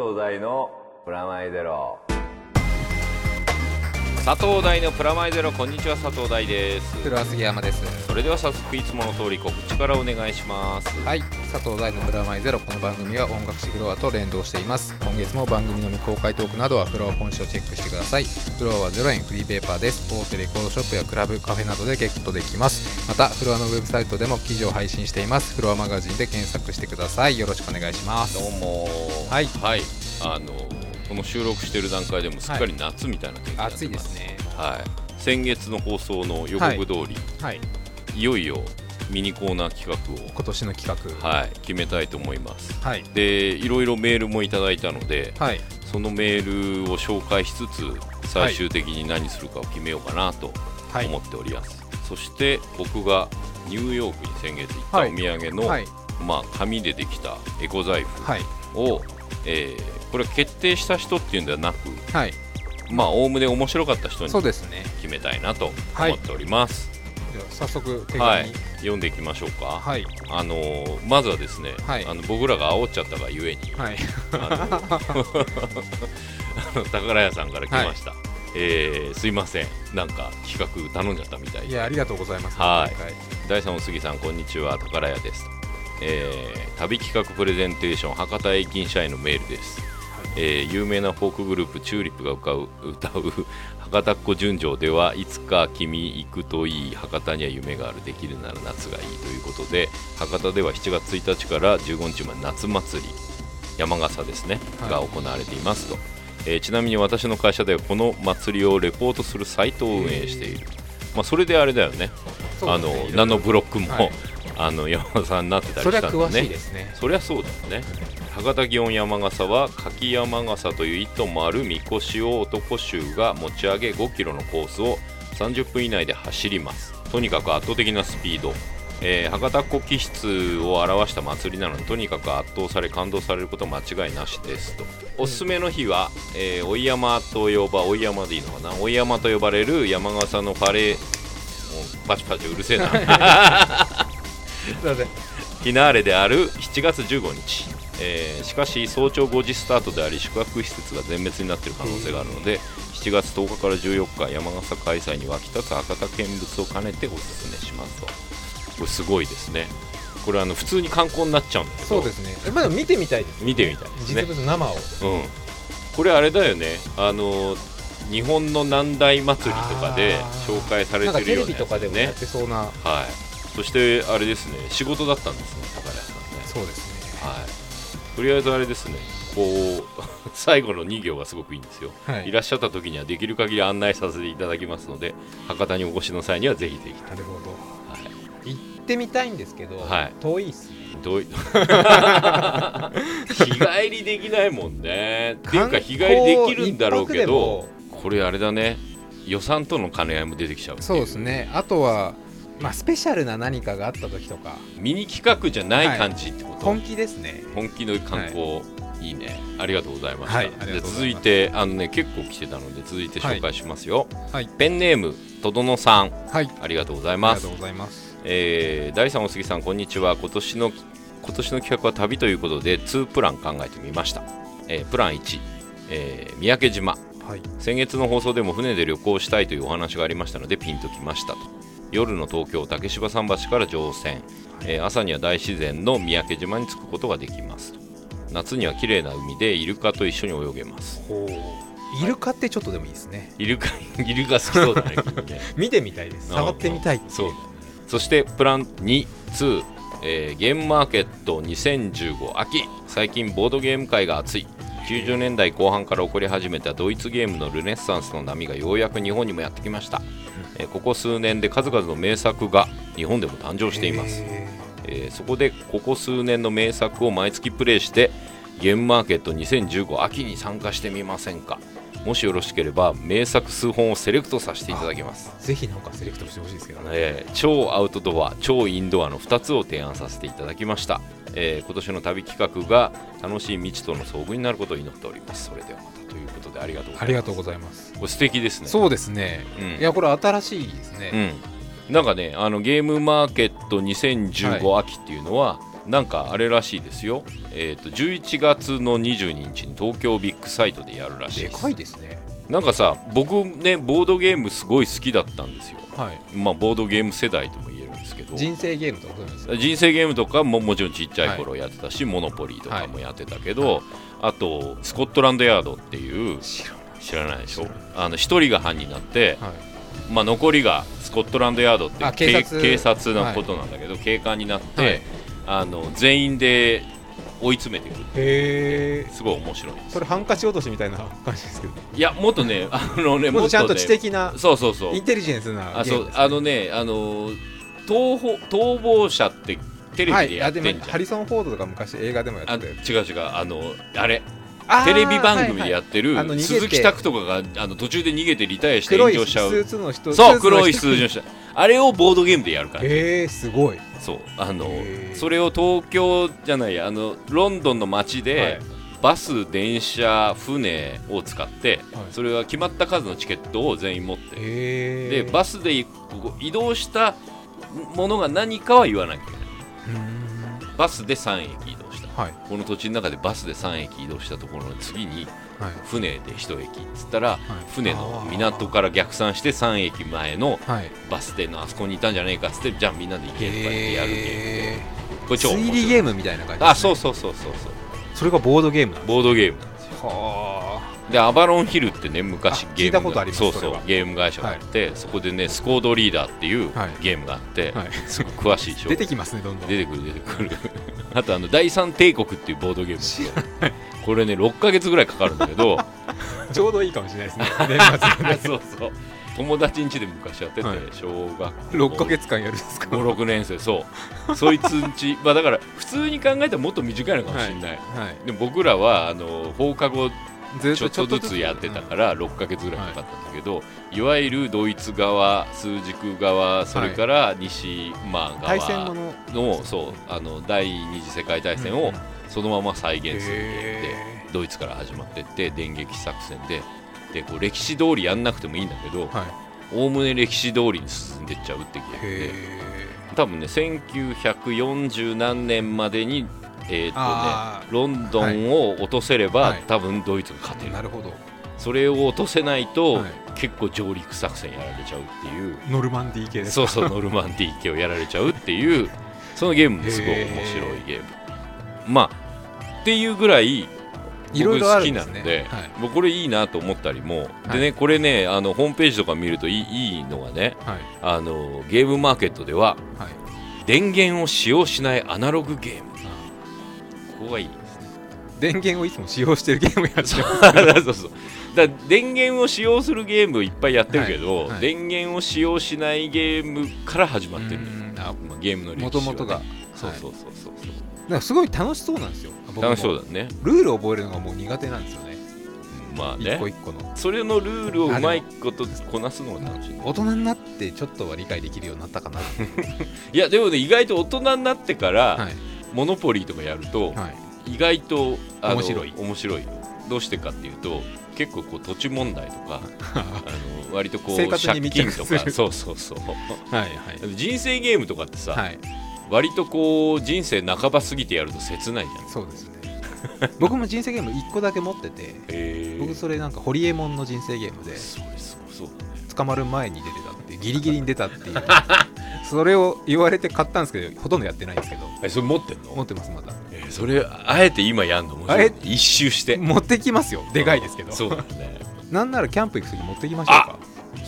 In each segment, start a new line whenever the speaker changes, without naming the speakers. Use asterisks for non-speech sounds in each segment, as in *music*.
東大のプラマイゼロ。
佐藤大のプラマイゼロこんにちは佐藤大です。
黒は杉山です。
それでは早速いつもの通り告知からお願いします。
はい佐藤大のプラマイゼロこの番組は音楽誌フロアと連動しています。今月も番組の未公開トークなどはフロア本誌をチェックしてください。フロアは0円フリーペーパーです。大手レコードショップやクラブカフェなどでゲットできます。またフロアのウェブサイトでも記事を配信しています。フロアマガジンで検索してください。よろしくお願いします。
どうも
はい。
はい。あのこの収録してる段階でもすっかり夏みたいな天気になってます、
暑いですね。
はい。先月の放送の予告通り、
はい。
い、よいよミニコーナー企画
今年の企画。
を、はい、決めたいと思います。
はい。
でいろいろメールもいただいたので
はい。
そのメールを紹介しつつ最終的に何するかを決めようかなと
はい。
思っております、そして僕がニューヨークに先月行った
はい。
お土産の、
はい。
まあ、紙でできたエコ財布
はい。
を、えーこれ決定した人っていうんではなく
はい。
まあおおむね面白かった人に
そうですね。
決めたいなと
はい。
思っております、
では早速手紙。
はい。読んでいきましょうか、
はい。
あのーまずはですね、
はい。
あの僕らが煽っちゃったがゆえに
はい。
あの *laughs* 宝屋さんから来ました、えーすいません。なんか企画頼んじゃったみたいで。
いやありがとうございます。
はい。第3お杉さんこんにちは。宝屋です、えー旅企画プレゼンテーション博多駅員社員のメールです、えー有名なフォークグループチューリップが歌う歌う博多っ子純情ではいつか君行くといい博多には夢がある。できるなら夏がいいということで博多では7月1日から15日まで夏祭り山笠ですね、
はい。
が行われていますと、えーちなみに私の会社ではこの祭りをレポートするサイトを運営している、まあ、それであれだよね。あの
そうですね
ナノブロックも、
はい。
あの山田さんになってたりしたんでね。
は詳しいですね。
そりゃそうだよね博多祇園山笠は柿山笠という一トンもあるみこしを男衆が持ち上げ5キロのコースを30分以内で走ります。とにかく圧倒的なスピード、えー博多っ子気質を表した祭りなのでとにかく圧倒され感動されること間違いなしですと。おすすめの日は、えー追い山と呼ば追い山でいいのかな？追い山と呼ばれる山笠のパレー。もうパチパチうるせえな。*laughs*
すいません。
フィナーレである7月15日、えーしかし早朝5時スタートであり宿泊施設が全滅になっている可能性があるので7月10日から14日山笠開催に沸き立つ博多見物を兼ねておすすめしますと。これすごいですね。これあの普通に観光になっちゃうんだけど。
そうですね。えまだ見てみたいです
見てみたいですね。
実物生を。
うん、これあれだよね。あの日本の南大祭りとかで紹介されてるようなやつ
ビとかでもや
ね
ってそうな。
はい。そしてあれですね。仕事だったんですね高谷さんね。
そうですね。
はい、とりあえずあれですね、こう *laughs* 最後の2行がすごくいいんですよ、
はい。
い、らっしゃった時にはできる限り案内させていただきますので、博多にお越しの際にはぜひぜひ
なるほど。
はい。
行ってみたいんですけど
はい。
遠いっすね。
どうい。*laughs* 日帰りできないもんね。っていうか、日帰りできるんだろうけど、これあれだね、予算との兼ね合いも出てきちゃう
そうですね。あとはまあスペシャルな何かがあった時とか。
ミニ企画じゃない感じってこと、
本気ですね。
本気の観光、い、いね。ありがとうございました、
はい
で続いてあのね結構来てたので続いて紹介しますよ、
はい。
ペンネームとどのさん。
はい。
ありがとうござい
あり
ます
がとうございます。
えー第3お杉さんこんにちは。今年の今年の企画は旅ということで2プラン考えてみました、えープラン1、えー三宅島。
はい。
先月の放送でも船で旅行したいというお話がありましたのでピンときましたと夜の東京竹芝桟橋から乗船、えー朝には大自然の三宅島に着くことができます。と夏には綺麗な海でイルカと一緒に泳げます。
イルカってちょっとでもいいですね。
イルカ *laughs* イルカ好きそうだね *laughs*
見てみたいです。触ってみたい
そう。そしてプラン2、2えーゲームマーケット2015秋。最近ボードゲーム界が熱い90年代後半から起こり始めたドイツゲームのルネッサンスの波がようやく日本にもやってきました、えーここ数年で数々の名作が日本でも誕生しています、
へ
えーそこでここ数年の名作を毎月プレイしてゲームマーケット2015秋に参加してみませんかもしよろしければ名作数本をセレクトさせていただきます。
ーぜひなんかセレクトしてほしいですけどね。
えー超アウトドア超インドアの2つを提案させていただきました、えー今年の旅企画が楽しい未知との遭遇になることを祈っております。それではまたということでありがとうございます。
ありがとうございます。
これ素敵ですね。
そうですね。
うん。
いやこれ新しいですね。
うん。なんかねあのゲームマーケット2015秋っていうのは、なんかあれらしいですよ、えー、と11月の22日に東京ビッグサイトでやるらしいで
かいですね。
なんかさ僕ねボードゲームすごい好きだったんですよ。
はい。
まあボードゲーム世代とも言えるんですけど。
人生ゲームとかですよ
人生ゲームとかももちろんちっちゃい頃やってたし、モノポリーとかもやってたけど、あとスコットランドヤードっていう
知ら
ない。でしょ？あの一人が犯人になって、
はい。
まあ、残りがスコットランドヤードって
警察。
のことなんだけど、警官になって、
はい
あの全員で追い詰めていく
へえ
すごい面白い
それハンカチ落としみたいな感じですけど。
いやもっとね *laughs* あのね
もっとちゃんと
ね
知的な
そうそうそう。
インテリジェンスな
あそうあのねあの逃亡逃亡者ってテレビでやってんじゃん、
はいハリソン・フォードとか昔映画でもや
あ
ってた
違う違う。あのあれテレビ番組でやってる鈴木拓とかがあの途中で逃げてリタイアして炎上しちゃう。そう黒い
スーツ
数字の人。あれをボードゲームでやるから
へえすごい。
そうあのそれを東京じゃないやあのロンドンの街で、
はい。
バス電車船を使って、
はい。
それは決まった数のチケットを全員持って。でバスで移動したものが何かは言わなきゃいけない。バスで3駅
はい。
この土地の中でバスで3駅移動したところの次に
はい。
船で1駅っつったら、
はい。
船の港から逆算して3駅前の
はい。
バス停のあそこにいたんじゃねえかっつってじゃあみんなで行けとか言ってやるゲーム。
へ
これ超
ー推理ゲームみたいな感じ
あそううそうそうそうそう。
それがボードゲームなんです
ボードゲーム。なんですよ
は
でアバロンヒルってね昔
あ
ゲーム
聞いたことあります
そう
そ
うゲーム会社があって、そこでねスコードリーダーっていう
はい。
ゲームがあって、
はい。
すごく詳しいでしょ
出てきますねどんどん。
出てくる出てくる。あとあの第三帝国っていうボードゲームですよ。これね6ヶ月ぐらいかかるんだけど *laughs*
ちょうどいいかもしれないですね。*laughs* 年末で
そうそう。友達ん家で昔やってて、
はい。
小学校。
6ヶ月間やるんですか
？56年生。そう。そいつんち *laughs* まあだから普通に考えたらもっと短いのかもしれない、
はい。
でも僕らはあの放課後
ず
ちょっとずつやってたから6ヶ月ぐらいかかったんだけど、い、わゆるドイツ側数軸側それから西、側
の
の？そうあの第二次世界大戦をそのまま再現するゲームで、
へ
ドイツから始まってって電撃作戦ででこう歴史通りやんなくてもいいんだけどおおむね歴史通りに進んでっちゃうってゲームで
へ
多分ね1940何年までにえーっとね
あ
ロンドンを落とせれば、
はい。
多分ドイツが勝てる。
ーなるほど。
それを落とせないと、
はい。
結構上陸作戦やられちゃうっていう。
ノルマンディー系
そうそうノルマンディー家をやられちゃうっていう *laughs* そのゲームもすごい面白いゲーム。まあっていうぐらい僕好きなので
ね。はい。
僕これいいなと思ったりも、
はい。
でねこれねあのホームページとか見るといいいいのがね
はい。
あのゲームマーケットでは
はい。
電源を使用しないアナログゲーム。
あ
ここがいいですね。
電源をいつも使用してるゲームやってます。
そうそうだ電源を使用するゲームをいっぱいやってるけど、
はい。はい
電源を使用しないゲームから始まってる。
うんあ
まあゲームの歴史は、ね、
元々が。
そうそうそうそう。そう、
なんかすごい楽しそうなんですよ。
楽しそうだね。
ルールを覚えるのがもう苦手なんですよね。
まあね。
一個一個の。
それのルールをうまいことこなすのが楽しい。
大人になってちょっとは理解できるようになったかな。*laughs*
いやでもね意外と大人になってから、
はい
モノポリーとかやると、
はい。
意外と
面白い。
面白い。よどうしてかっていうと結構こう土地問題とかあの割とこう借
密
金とかそうそうそう。*laughs*
はいはい。
人生ゲームとかってさ、
はい。
割とこう人生半ば過ぎてやると切ないじゃん。
そうですね。僕も人生ゲーム1個だけ持ってて
へ
僕それなんかホリエモンの人生ゲームで
そうそうそう
捕まる前に出てたってギリギリに出たっていう *laughs* それを言われて買ったんですけどほとんどやってないんですけど。
えそれ持ってんの？
持ってますまだ。
えそれあえて今やんの？面白い
あえ
一周して？
持ってきますよ。でかいですけど。
そうだね。*laughs*
なんならキャンプ行く時持ってきましょうか。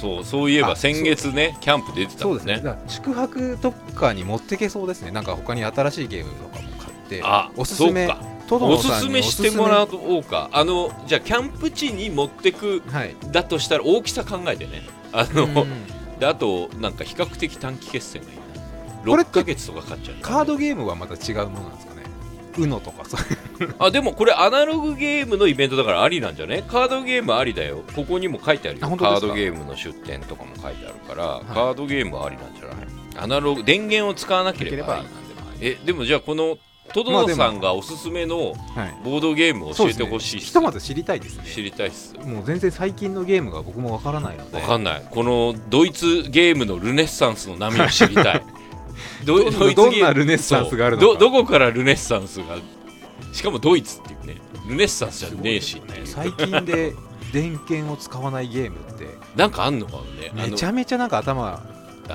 そうそういえば
あ
先月ねキャンプ出てた
そうんですね。
もね
だから宿泊とかに持ってけそうですね。なんか他に新しいゲームとかも買って
あ
おすすめ
そうか。
トド
おすす
ノさんに
めしてもら
お
うか。あのじゃあキャンプ地に持ってく
はい。
だとしたら大きさ考えてね。あの、
うん
であとなんか比較的短期決戦がいいな。
これって
6ヶ月とかかかっちゃう。
カードゲームはまた違うものなんですかね？UNO とかそういう。
あでもこれアナログゲームのイベントだからありなんじゃね？カードゲームありだよ。ここにも書いてあるよ。カードゲームの出店とかも書いてあるから、
い。
カードゲームはありなんじゃない？アナログ電源を使わなければいい。えでもじゃあこのトドノさんがおすすめの
はい。
ボードゲームを教えてほしい
ひとまず知りたいですね。
知りたいっす
もう全然最近のゲームが僕もわからないので。
わかんないこのドイツゲームのルネッサンスの波を知りたい。*laughs* ど
どんなルネッサンスがあるの
どどこからルネッサンスがしかもドイツっていうね。ルネッサンスじゃねえしっていう。
最近で電源を使わないゲームって。*laughs*
なんかあんのかもね
めちゃめちゃなんか頭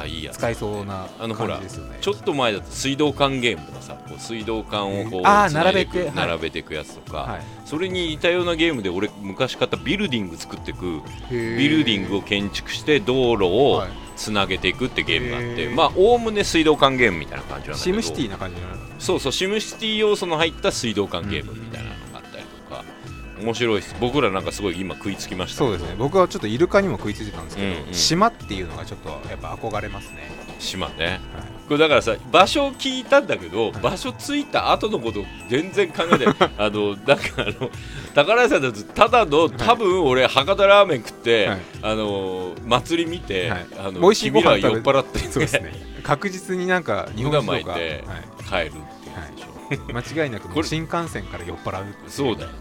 あいいやつ
使いそうな
あのほら
感じですよね。
ちょっと前だと水道管ゲームとかさこう水道管をこう
並べてはい。
並べていくやつとか、
はい。
それに似たようなゲームで俺昔買ったビルディング作っていくビルディングを建築して道路を
はい。
つなげていくってゲームがあって、まあおおむね水道管ゲームみたいな感じなんだけど。
シムシティな感じな
そうそうシムシティ要素の入った水道管ゲームみたいな面白いです。僕らなんかすごい今食いつきました。
そうですね。僕はちょっとイルカにも食いついてたんですけど、
うんうん。
島っていうのがちょっとやっぱ憧れますね、
島ね。これだからさ場所を聞いたんだけど、場所着いた後のこと全然考えてない。*laughs* あのなんかあの宝屋さんだとただの多分俺博多ラーメン食って、
はい。
あの祭り見て、
はい。
あの
美味しいご飯
酔っ払って、
そうですね。確実になんか日本
胸
酒
巻いて帰るっていうでしょ、*laughs*
間違いなく新幹線から酔っ払うってい
そうだよね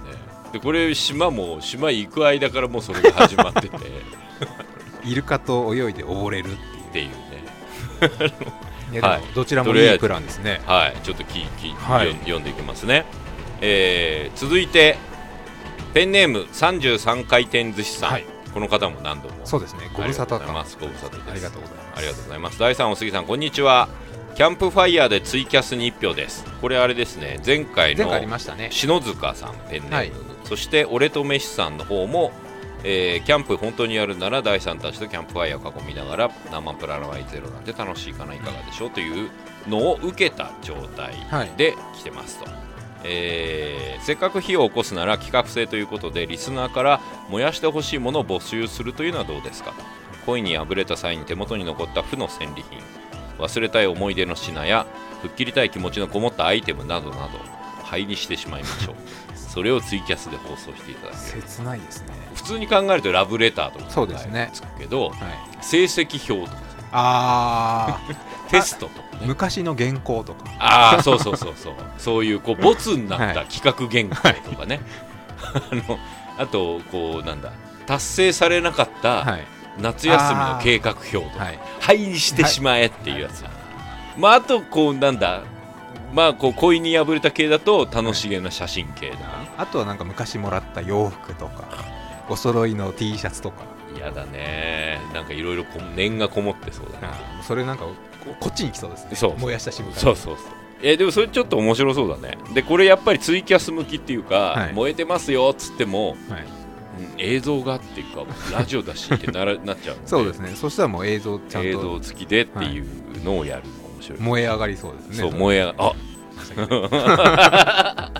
でこれ島も島行く間からもうそれが始まってて。っ *laughs*
イルカと泳いで溺れるっていう。
ね。*laughs* はい。
どちらもいいプランですね。
はい。ちょっときき、
はい。
読んでいきますね、えー続いてペンネーム33回転寿司さん、
はい。
この方も何度も。
そうですね。ご無沙汰
ありがとうございます。ご無沙汰
ありがとうございます。
ありがとうございます。第3お杉さんこんにちは。キャンプファイヤーでツイキャスに1票です。これあれですね。前回の
前回ありましたね。
篠塚さんペンネーム、
はい
そして俺とメシさんの方も、えーキャンプ本当にやるなら第3たちとキャンプファイヤーを囲みながら生プララワイゼロなんて楽しいかないかがでしょうというのを受けた状態
はい。
で来てますと、えーせっかく火を起こすなら企画性ということでリスナーから燃やしてほしいものを募集するというのはどうですか？と恋に破れた際に手元に残った負の戦利品忘れたい思い出の品や吹っ切りたい気持ちのこもったアイテムなどなど灰にしてしまいましょう。*laughs* それをツイキャスで放送していただく
切ないですね。
普通に考えるとラブレターとか
そうですね。
つくけど
はい。
成績表とか。
あ *laughs*
テストとか
ー
ね。
昔の原稿とか。
ああそうそうそうそう。そういうこうボツになった
はい
企画原稿とかね、*laughs* あのあとこうなんだ。達成されなかった
はい。
夏休みの計画表とか、
はい。
灰にしてしまえっていうやつ、まああとこうなんだまあこう恋に破れた系だと楽しげな写真系とかね
あとはなんか昔もらった洋服とかお揃いの T シャツとか。
嫌だね。なんかいろいろこ念がこもってそうだね。
それなんかここっちに来そうですね。
そう
燃やした瞬間に。
そうそうそう。えーでもそれちょっと面白そうだね。でこれやっぱりツイキャス向きっていうか、
はい。
燃えてますよっつっても、
はい。
うん映像がっていうかラジオだしってならなっちゃう
そうですね。そしたらもう映像ちゃん
映
と
像付きでっていうのをやる白い、
燃え上がりそうですね。
そう燃え上があ。*laughs*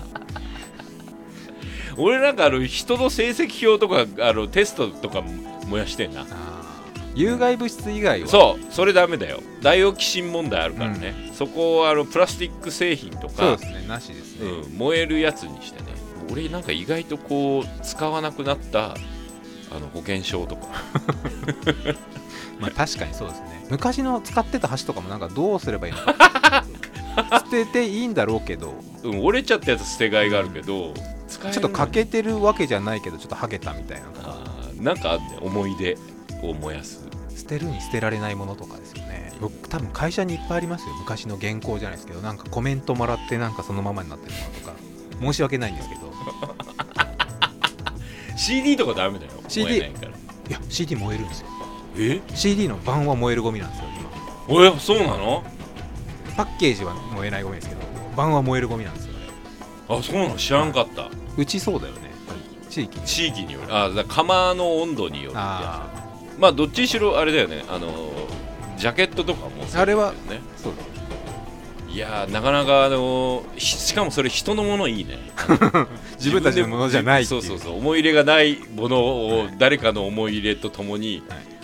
俺なんかあの人の成績表とかあのテストとか燃やしてんな。
有害物質以外は。
そうそれダメだよ。ダイオキシン問題あるからね、そこをあのプラスチック製品と
そう
か
ですねなしですね、
うん、燃えるやつにしてね。俺なんか意外とこう使わなくなったあの保険証とか。*laughs*
まあ確かにそうですね昔の使ってた箸とかもなんかどうすればいいのか。*laughs* 捨てていいんだろうけど。
うん、折れちゃったやつ捨てがいがあるけど使える
ちょっと欠けてるわけじゃないけどちょっとハゲたみたいな
あーなんかあんね思い出を燃やす。
捨てるに捨てられないものとかですよね。僕多分会社にいっぱいありますよ。昔の原稿じゃないですけどなんかコメントもらってなんかそのままになってるものとか。申し訳ないんですけど。*laughs*
CD とかダメだよ。
CD
い
や CD 燃えるんですよ
え
？CD の版は燃えるゴミなんですよ今。
おやそうなの？
パッケージは燃えないゴミですけど版は燃えるゴミなんですよ。ね
あそうなの？知らんかった。
うちそうだよね地域に
地域による。あだから釜の温度による
あ
つまあどっちにしろあれだよね。あのジャケットとかもね。
あれはそうだ
いやーなかなかあのーししかもそれ人のものいいね。*laughs*
自分たちのものじゃない
そうそうそう思い入れがないものを誰かの思い入れとともに、
はい。
うん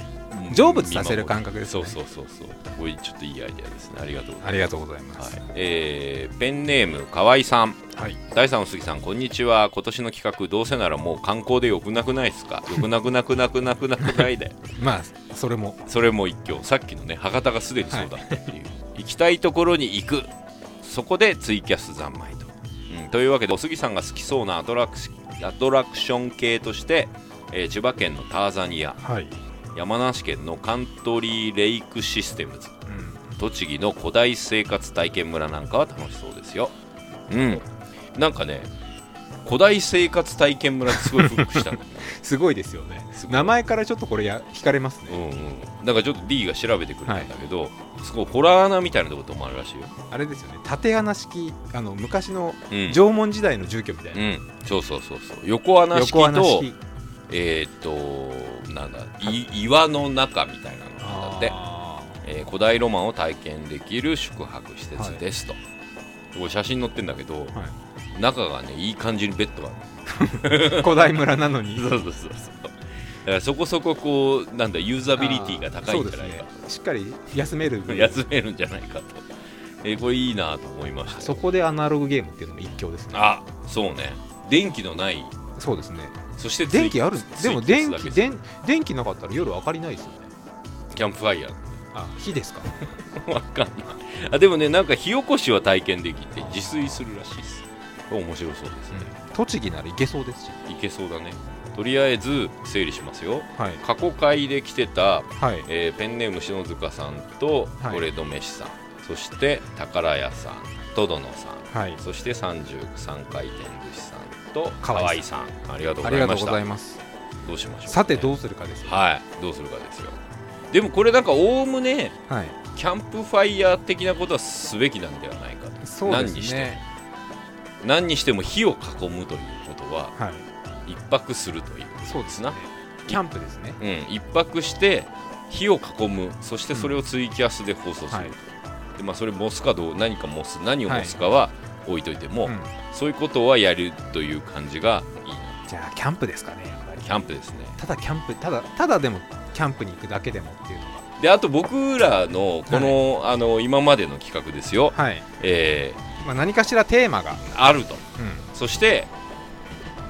成仏させる感覚ですね。
そうそうそうそう。これちょっといいアイデアですね。ありがとうございます。
ありがとうございます。
はい。えーペンネーム河合さん。
はい。
第3お杉さんこんにちは。今年の企画どうせならもう観光でよくなくないですか？よくなくなくなくなくなくないで。*laughs*
まあそれも。
それも一挙さっきのね博多がすでにそうだったっていう、行きたいところに行く。そこでツイキャス三昧と、うん、というわけでお杉さんが好きそうなアトラクシアトラクション系として、えー千葉県のターザニア。
はい、
山梨県のカントリーレイクシステムズ。栃木の古代生活体験村なんかは楽しそうですよ。うん。なんかね古代生活体験村ってすごいフックしたの。*laughs*
すごいですよね。名前からちょっとこれや惹かれますね、
うんうん。だからちょっと D が調べてくれたんだけど、すごいホラー穴みたいなところもあるらしいよ。
あれですよね。縦穴式あの昔の
うん。
縄文時代の住居みたいな、
うん、そうそうそうそう。横穴式
横穴
と
式
えーっとなんだい。岩の中みたいなのなんだって、
あ
えー古代ロマンを体験できる宿泊施設ですと、これ写真載ってんだけど、
ーは
中がねいい感じにベッドがあ
い、*laughs* 古代村なのに。
る *laughs* そうそうそうそう。だからそこそここうなんだユーザビリティが高いんじゃないか
ね。しっかり休める
と、休めるんじゃないかと、えーこれいいなと思いました。よ
そこでアナログゲームっていうのも一興ですね。
あそうね。電気のない
そうですね
そして
電気あるでも電気電電気なかったら夜明かりないですよね。
キャンプファイヤー。
あ火ですか？*laughs*
わかんない。あでもねなんか火起こしは体験できて自炊するらしいです。面白そうですね、
栃木なら行けそうですし。
いけそうだね。とりあえず整理しますよ。
はい。
過去回で来てた、
はい。
えーペンネーム篠塚さんと
はい。
これどめしさん、そして宝屋さんトドノさん。
はい。
そして33回転と
河合
さんありがとう
ご
ございました。どうしましょう
さてどうするかですよ。
はいどうするかですよ。でもこれなんかおおむね
はい。
キャンプファイヤー的なことはすべきなんではないかと。
そうです
何にして
ね
何にしても火を囲むということは
はい。
一泊するという
そうですね。キャンプですね。
うん、一泊して火を囲む。そしてそれをツイキャスで放送すると、
はい。
でまあ、それモスかどう何かモス何をモスかは置いといても、
うん。
そういうことはやるという感じがいい。な
じゃあキャンプですかねやっぱり。
キャンプですね。
ただキャンプただただでもキャンプに行くだけでもっていうの
であと僕らのこの,、あの今までの企画ですよ、
がはい、
え
まあ、何かしらテーマが、
ーあると。
うん。
そして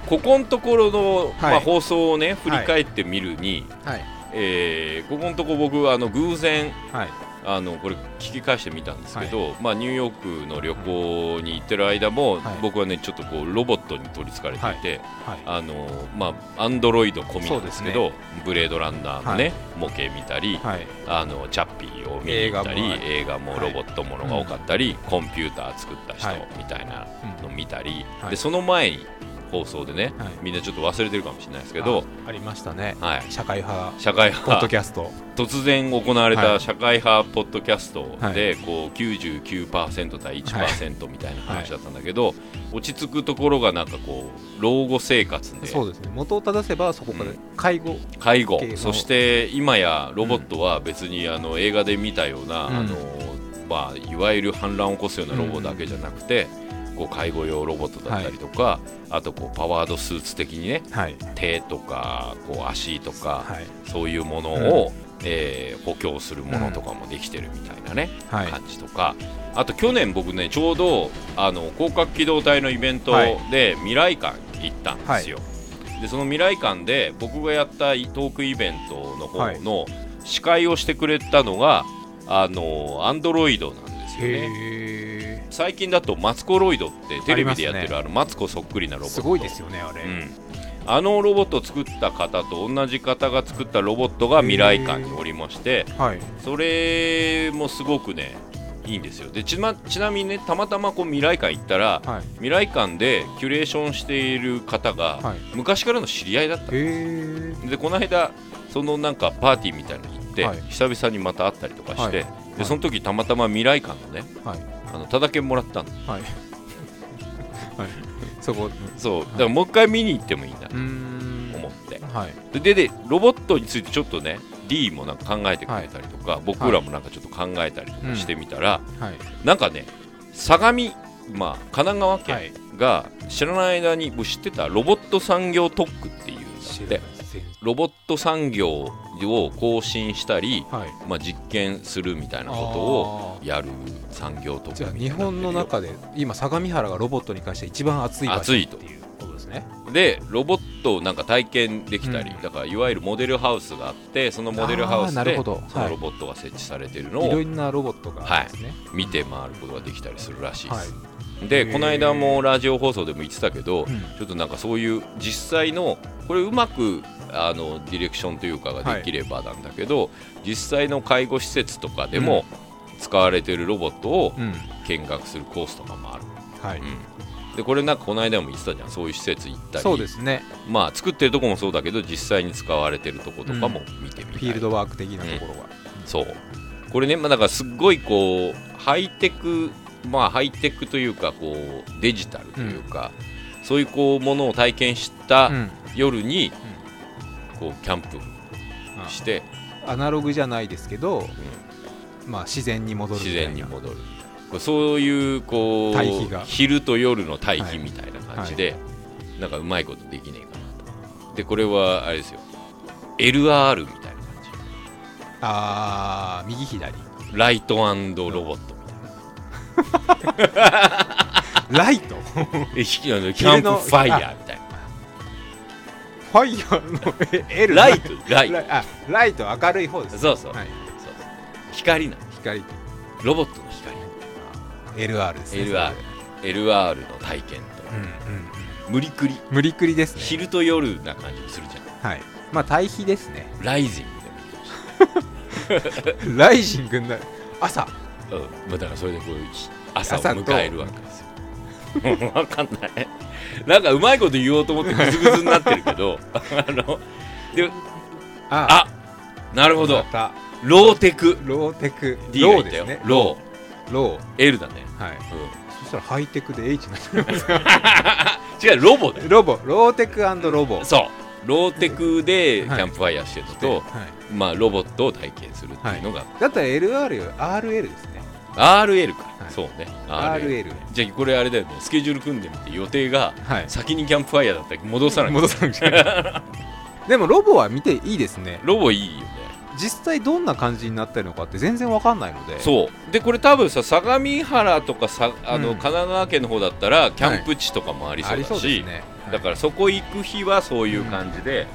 ここのところの、
はい。
まあ、放送をね振り返ってみるに、
はい。
えーここのところ僕あの偶然
はい
あのこれ聞き返してみたんですけど、まあ、ニューヨークの旅行に行ってる間も、
はい。
僕はねちょっとこうロボットに取りつかれていて、
はい。
あのまあアンドロイド込みなんですけどブレードランナーのね、模型見たり、
はい。
あのチャッピーを見に行ったり映画も,、
はい
ロボットものが多かったり、コンピューター作った人
はい
みたいなの見たり、
はい
でその前に放送でね、
はい。
みんなちょっと忘れてるかもしれないですけど、
あありましたね。
はい、
社会派。
社会
ポッ
派
ドキャスト。
突然行われ
はい。
た社会派ポッドキャスト
は
で、こう99%対1%みたいな話だったんだけど、落ち着くところがなんかこう老後生活で。
そうですね。元を正せばそこから
うん。
介護、
介護。
系の
そして今やロボットは別にあの映画で見たような、
うん。
あのまあ、いわゆる反乱を起こすようなロボだけじゃなくて、こう介護用ロボットだったりとか、あとこうパワードスーツ的にね
はい。
手とかこう足とか、
はい。
そういうものを、えー補強するものとかもできてるみたいなね、
はい。
感じとか。あと去年僕ねちょうどあの広角機動隊のイベント
はい。
で未来館行ったんですよ、でその未来館で僕がやったトークイベントの方の司会をしてくれたのがあのアンドロイドなんですよね。
へ
最近だとマツコロイドってテレビでやってるあ,、のマツコそっくりなロボット。
えすごいですよねあれ、
うん、あのロボットを作った方と同じ方が作ったロボットが未来館におりまして
はい。
それもすごくねいいんですよ。でちなちなみにねたまたまこう未来館行ったら
はい。
未来館でキュレーションしている方が
はい。
昔からの知り合いだったでこの間そのなんかパーティーみたいなのに行って、
はい。
久々にまた会ったりとかして、
はい。
でその時たまたま未来館のね
はい
あのただけもらったの
はい。はい。そこ。
そう。だからもう一回見に行ってもいいなと思って。
はい。
ででロボットについてちょっとね D もなんか考えてくれたりとか、僕らもなんかちょっと考えたりとかしてみたら、
はい。
なんかね相模まあ神奈川
は
県
い。
が知らない間に僕知ってたロボット産業特区っていうんだってロボット産業を更新したり、
はい。
まあ、実験するみたいなことを
あ
やる産業特区
ーじゃあ日本の中で今相模原がロボットに関して一番熱い場所
熱いと
いうことですね。
でロボットをなんか体験できたり、
うん。
だからいわゆるモデルハウスがあってそのモデルハウスで
なるほど。はい
そのロボットが設置されているの
い。ろ
を
んなロボットがあるんですね。
見て回ることができたりするらしいです、
はい。
でこの間もラジオ放送でも言ってたけど、
うん。
ちょっとなんかそういう実際のこれうまくあのディレクションというかができればなんだけど、実際の介護施設とかでも使われてるロボットを
うん
見学するコースとかもある、
はい、
うん、でこれなんかこの間も言ってたじゃん。そういう施設行ったり。
そうですね。
まあ作ってるとこもそうだけど実際に使われてるとことかも見てみたい、
フィールドワーク的なところが、
そう。これね、まあ、だからすっごいこうハイテクまあハイテクというかこうデジタルというか、そういうこうものを体験した
うん。
夜に、こうキャンプ
あ
して。
アナログじゃないですけど、まあ自然に戻るみた
自
いな。
然に戻る。そういうこう
対比が。
昼と夜の対比みたいな感じで、なんかうまいことできねえかなと。でこれはあれですよ。LR みたいな感
あー右左。
じライトロボット
ライト？
えひあのキャンプファイヤーみたいな
ファイヤーのえ L
ライトライト。
あライト明るい方です
そうそう,、
はい、
そう光なの。
光。
ロボットの光。
LR ですね。
LR LR の体験と。
うんうん
無理くり。
無理くりですね。
昼と夜な感じもするじゃん。
はい。まあ対比ですね。
ライジングでも
ライジングになる。朝。
うん。まあ、だからそれでこういう朝を迎えるわけですよ。*laughs* わかんない *laughs* なんかうまいこと言おうと思ってグズグズになってるけど *laughs* あので
あ
あ。なるほど。ローテク。
ローテク。
D が
ロ
いたよ。
ー
ロ
ロ
ー。L だね、
ーはい。
うん。
そしたらハイテクで H になっちゃいます
違うロボだよ。
ロボ。ローテクロボ。
そう。ローテクでキ
はい。
ャンプファイヤーしてるのと、
はい。
まあロボットを体験するっていうのが、
だったら LR より RL ですね
RL か、
はい。
そうね。
RL
じゃあこれあれだよね。スケジュール組んでみて予定が
はい。
先にキャンプファイヤーだったら戻さなきゃ
戻さなくちゃ *laughs* でもロボは見ていいですね。
ロボいいよね。
実際どんな感じになってるのかって全然わかんないので。
そう。でこれ多分さ相模原とかさあの、
うん。
神奈川県の方だったらキャンプ地とかもありそうだし、
ありそうですね。
だからそこ行く日はそういう感じで、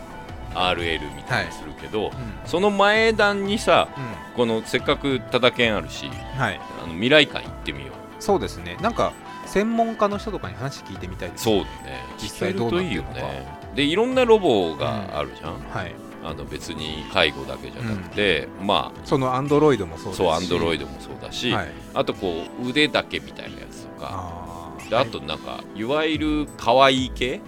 RL みたいにするけど、
うん。
その前段にさ
う
このせっかくただ県あるし
んはい。
あの未来館行ってみよう。
そうですね。なんか専門家の人とかに話聞いてみたいです
そうだね。
実際どうなってるのか。
いいよね。でいろんなロボがあるじゃん、
はい。
あの別に介護だけじゃなくて、まあ
そのアンドロイドもそう
そうアンドロイ
ド
ドもそうだし、
はい。
あとこう腕だけみたいなやつとか。
あ
あとなんかいわゆる可愛い系、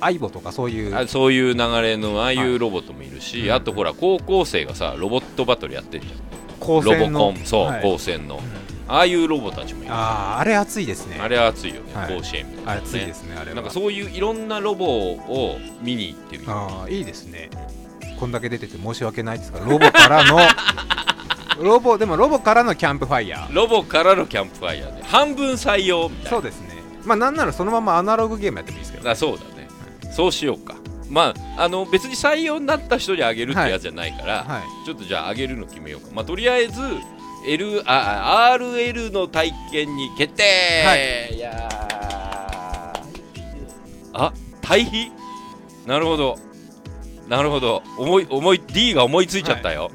アイボとかそういう
あそういう流れのああい
は
うロボットもいるし、
うん。
あとほら高校生がさロボットバトルやってるじゃん。
高
ロボコン。そう、
はい
高専の。
うん
ああいうロボたちもいる。
あああれ熱いですね。
あれは熱いよね、
はい。
甲子園みたいな、ね、
熱いですねあれは。
なんかそういういろんなロボを見に行ってみる
ああいいですね。こんだけ出てて申し訳ないですがロボからの *laughs* ロボでもロボからのキャンプファイヤー。
ロボからのキャンプファイヤーで半分採用みたいな。
そうですね。まあなんならそのままアナログゲームやってもいいですけど
あそうだね、そうしようか。まああの別に採用になった人にあげるってやつじゃないから、
はい。
ちょっとじゃああげるの決めようか。まあとりあえず L ああ RL の体験に決定、
はい。
やー。あ対比？なるほど。なるほど。思い思い D が思いついちゃったよ、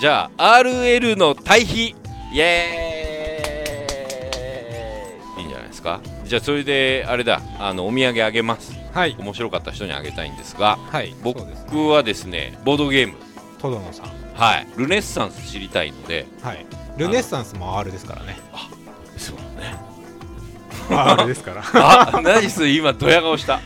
じゃあ RL の対比。イエーイ。いいんじゃないですか？じゃあそれであれだ。あのお土産あげます
はい。
面白かった人にあげたいんですが
はい。
僕はですねボードゲーム。
トドノさん。
はい。ルネッサンス知りたいので。
はい。ルネッサンスも R ですからね。
そうね。*laughs*
R ですから。
あ何す今ドヤ顔した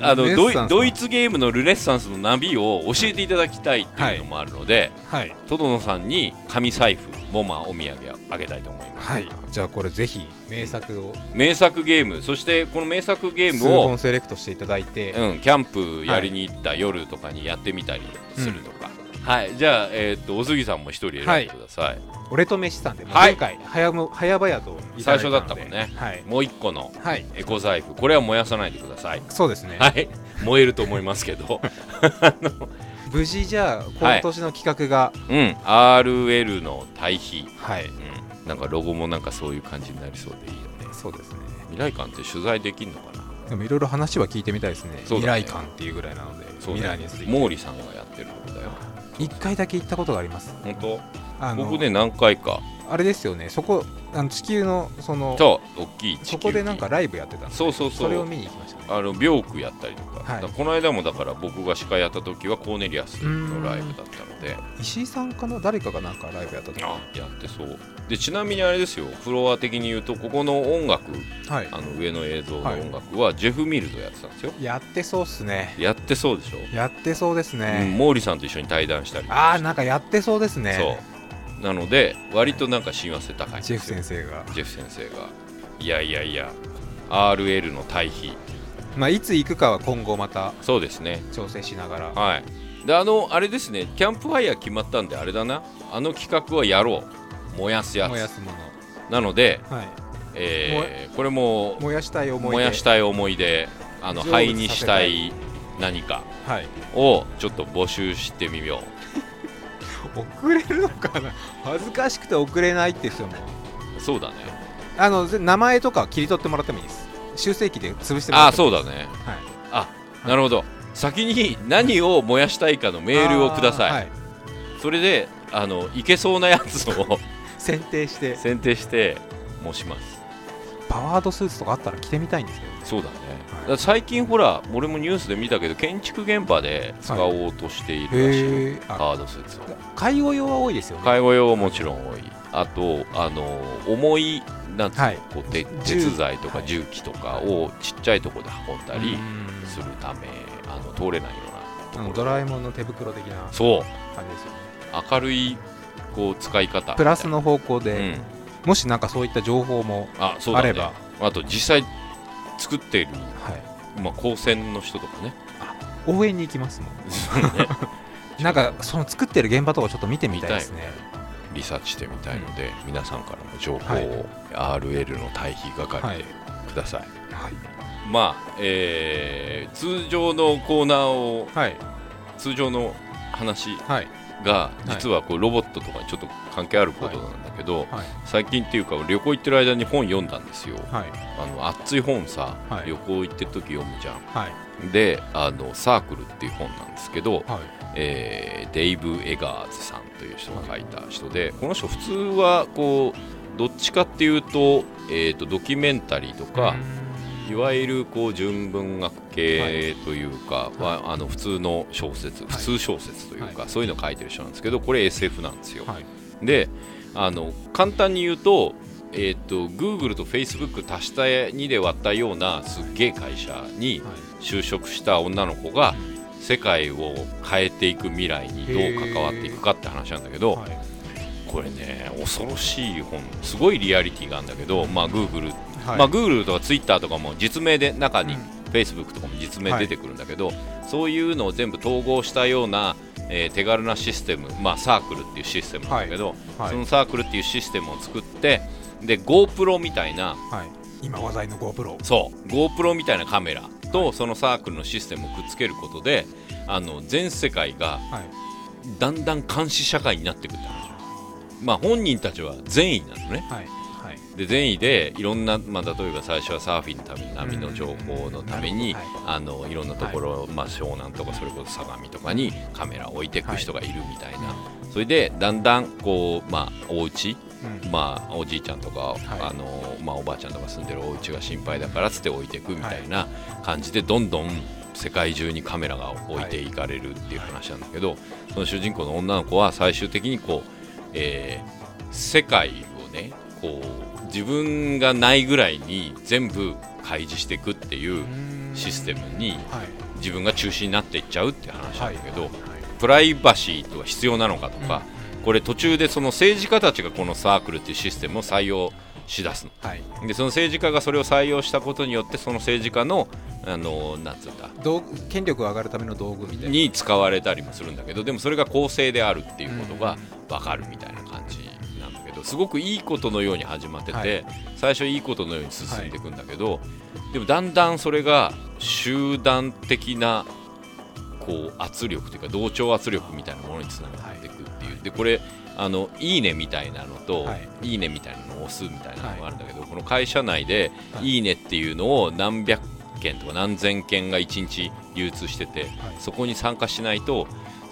あのドイツゲームのルネッサンスのナビを教えていただきたいっていうのもあるので、
はい。
トドノさんに紙財布もまあお土産あげたいと思います、
はい。じゃあこれぜひ名作を。
名作ゲームそしてこの名作ゲー
数
ムを
本セレクトしていただいて。
うん、キャンプやりに行った夜とかにやってみたりするとか、はいじゃあ、えーっとお杉さんも一人選んでください、
俺と飯さんで前回早も早々といただいたので。
最初だったもんね。
はい。
もう一個の
はい。
エコ財布。これは燃やさないでください。
そうですね。
はい。燃えると思いますけど。*laughs*
無事じゃあ今年の企画が
うん。RL の対比、
はい。
うん、なんかロゴもなんかそういう感じになりそうでいいよね。
そうですね。
未来館って取材できるのかな？
でもいろいろ話は聞いてみたいですね。
ね。
未来館っていうぐらいなので。
そうね。
未来について。
毛利さんがやってるとこだよ
一回だけ行ったことがあります。
本当？
あの
僕ね何回か
あれですよね。そこあの地球のその
そう大きい地球。儀
そこでなんかライブやってたんで
そうそうそう。
それを見に行きましたね。
あの病区やったりとか,、
はい。
この間もだから僕が司会やった時はコーネリアスのライブだったので。
石井さんかな？誰かがなんかライブやった時。
あやってそう。でちなみにあれですよ。フロア的に言うとここの音楽
はい。
あの上の映像の音楽はジェフ・ミルドやってたんですよ、
やってそうっすね。
やってそうでしょ、
やってそうです
うん、
ね、
毛利さんと一緒に対談したり
ああなんかやってそうですね。
そうなので割となんか親和性高い
ジェフ先生が。
ジェフ先生が。いやいやいや RL の対比。
まあいつ行くかは今後また
そうですね。
調整しながら。
はい。であのあれですね。キャンプファイヤー決まったんであれだな。あの企画はやろう。燃やすやつ。
燃やすも
なので、
のはい。
えーこれも
燃やしたい思い出。
燃やしたい思い出。あの灰にしたい何か
はい。
をちょっと募集してみよ
送れるのかな？恥ずかしくて送れないって人も。
うそうだね。
あのぜ名前とか切り取ってもらってもいいです。修正機で潰してもら
あ
ってもいい。
そうだね。
はい。
あなるほど。先に何を燃やしたいかのメールをください、
はい。
それであのいけそうなやつを *laughs*
選定して。
選定して申します
パワードスーツとかあったら着てみたいんですけど
そうだね、
はい。
最近ほら俺もニュースで見たけど建築現場で使おうとしているらしい、
へえ
ハードスーツを。
介護用は多いですよね。
介護用はもちろん多い。あとあの重いなんつうの、
はい。
こう鉄材とか
はい。
重機とかをちっちゃいところで運んだり
うん。
するためあの通れないような
ドラえもんの手袋的な感
そう。
じですよね。
明るいこう使い方。
プラスの方向で、
うん
もしなんかそういった情報も、
あそう
あれば。
あと実際作っている、
はい、
まあ、高専の人とかね。
応援に行きますもん。*laughs* なんかその作ってる現場とかちょっと見てみたいですね。
リサーチしてみたいので、皆さんからの情報
はい。
を RL の対比係でください、
はい、
まあえー通常のコーナーを
はい。
通常の話
はい。
が実はこうロボットとかにちょっと関係あることなんだけど、
はい。
最近っていうか旅行行ってる間に本読んだんですよ。
はい。
あの熱い本さ、
はい。
旅行行ってる時読むじゃん。
はい。
であのサークルっていう本なんですけど、
はい。
えーデイブ・エガーズさんという人が書いた人でこの人普通はこうどっちかっていうと,、えー、とドキュメンタリーとか、いわゆるこう純文学系というか、はあの普通の小説普通小説というか、そういうのを書いてる人なんですけどこれ SF なんですよ。
はい。
であの簡単に言うと,、えー、と Google と Facebook 足した2で割ったようなすっげえ会社に就職した女の子が世界を変えていく未来にどう関わっていくかって話なんだけど、
はい。
これね恐ろしい本すごいリアリティがあるんだけど、まあ Google
はい。
まあ、Google とか Twitter とかも実名で中に、
うん。
Facebook とかも実名出てくるんだけど、そういうのを全部統合したような、えー手軽なシステム、まあ、サークルっていうシステムなんだけど、
はい。
そのサークルっていうシステムを作ってで GoPro みたいな
はい。今話題の GoPro
そう。GoPro みたいなカメラとそのサークルのシステムをくっつけることであの全世界が
はい。
だんだん監視社会になっていくって話まあ本人たちは善意なのね。
はいはい
で善意でいろんな、まあ、例えば最初はサーフィンのために波の情報のために、
うんなるほど
あのいろんなところ、まあ、湘南とかそれこそ相模とかにカメラを置いてい。く人がいるみたいな、それでだんだんこう、まあ、お家
うん。
まあ、おじいちゃんとか、
い。
あのまあ、おばあちゃんとか住んでるお家が心配だからっつって置いていくみたいな感じでどんどん世界中にカメラが置いていかれるっていう話なんだけど、その主人公の女の子は最終的にこう、えー世界をねこう自分がないぐらいに全部開示していくっていうシステムに
はい。
自分が中心になっていっちゃうって話なんだけど、
はい。
プライバシーとは必要なのかとか、これ途中でその政治家たちがこのサークルっていうシステムを採用しだすの。
はい。
でその政治家がそれを採用したことによってその政治家のあのなんつうんだ？
権力が上がるための道具みたいな。
に使われたりもするんだけどでもそれが公正であるっていうことが分かるみたいな感じどすごくいいことのように始まってて、
はい。
最初いいことのように進んでいくんだけど、でもだんだんそれが集団的なこう圧力というか同調圧力みたいなものにつながっていくっていう、でこれあのいいねみたいなのと、
はい。
い、いねみたいなのを押すみたいなのがあるんだけど、この会社内で、
はい。
い、いねっていうのを何百件とか何千件が1日流通してて、そこに参加しないと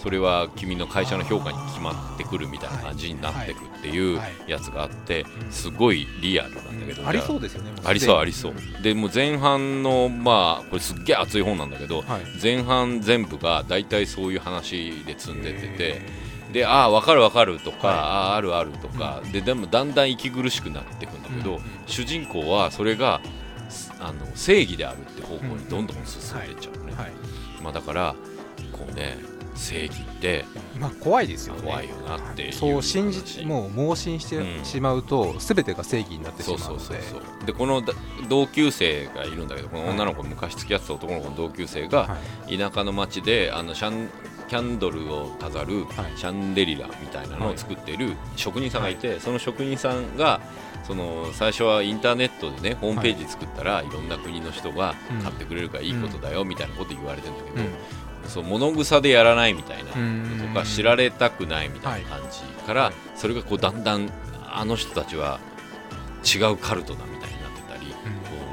それは君の会社の評価に決まってくるみたいな感じになってくっていうやつがあってすごいリアルなんだけど、
ありそうですよね
ありそうありそう。でもう前半のまあこれすっげえ熱い本なんだけど、
はい。
前半全部が大体そういう話で積んでっててでああ分かる分かるとか、
はい。
あああるあるとか、ででもだんだん息苦しくなっていくんだけど、
うん
主人公はそれがすあの正義であるって方向にどんどん進んでいっちゃうのね、
はい。
まあ、だからこうね正義って
まあ怖いですよね。
怖いよなっていう
そう信じ
話
もう盲信して
うん
しまうと全てが正義になってし
そう
まうので。
そうそうそうでこのだ同級生がいるんだけどこの女の子、昔付き合ってた男の子の同級生が
はい。
田舎の町であのシャンキャンドルを飾る
はい。
シャンデリラみたいなのを作ってい。る職人さんがいて、その職人さんがその最初はインターネットでねホームページ作ったらいろんな国の人が買ってくれるからいいことだよみたいなこと言われてるんだけど、そう物草でやらないみたいな
うん。
とか知られたくないみたいな感じから、
はい。
それがこうだんだんあの人たちは違うカルトだみたいになってたり、こ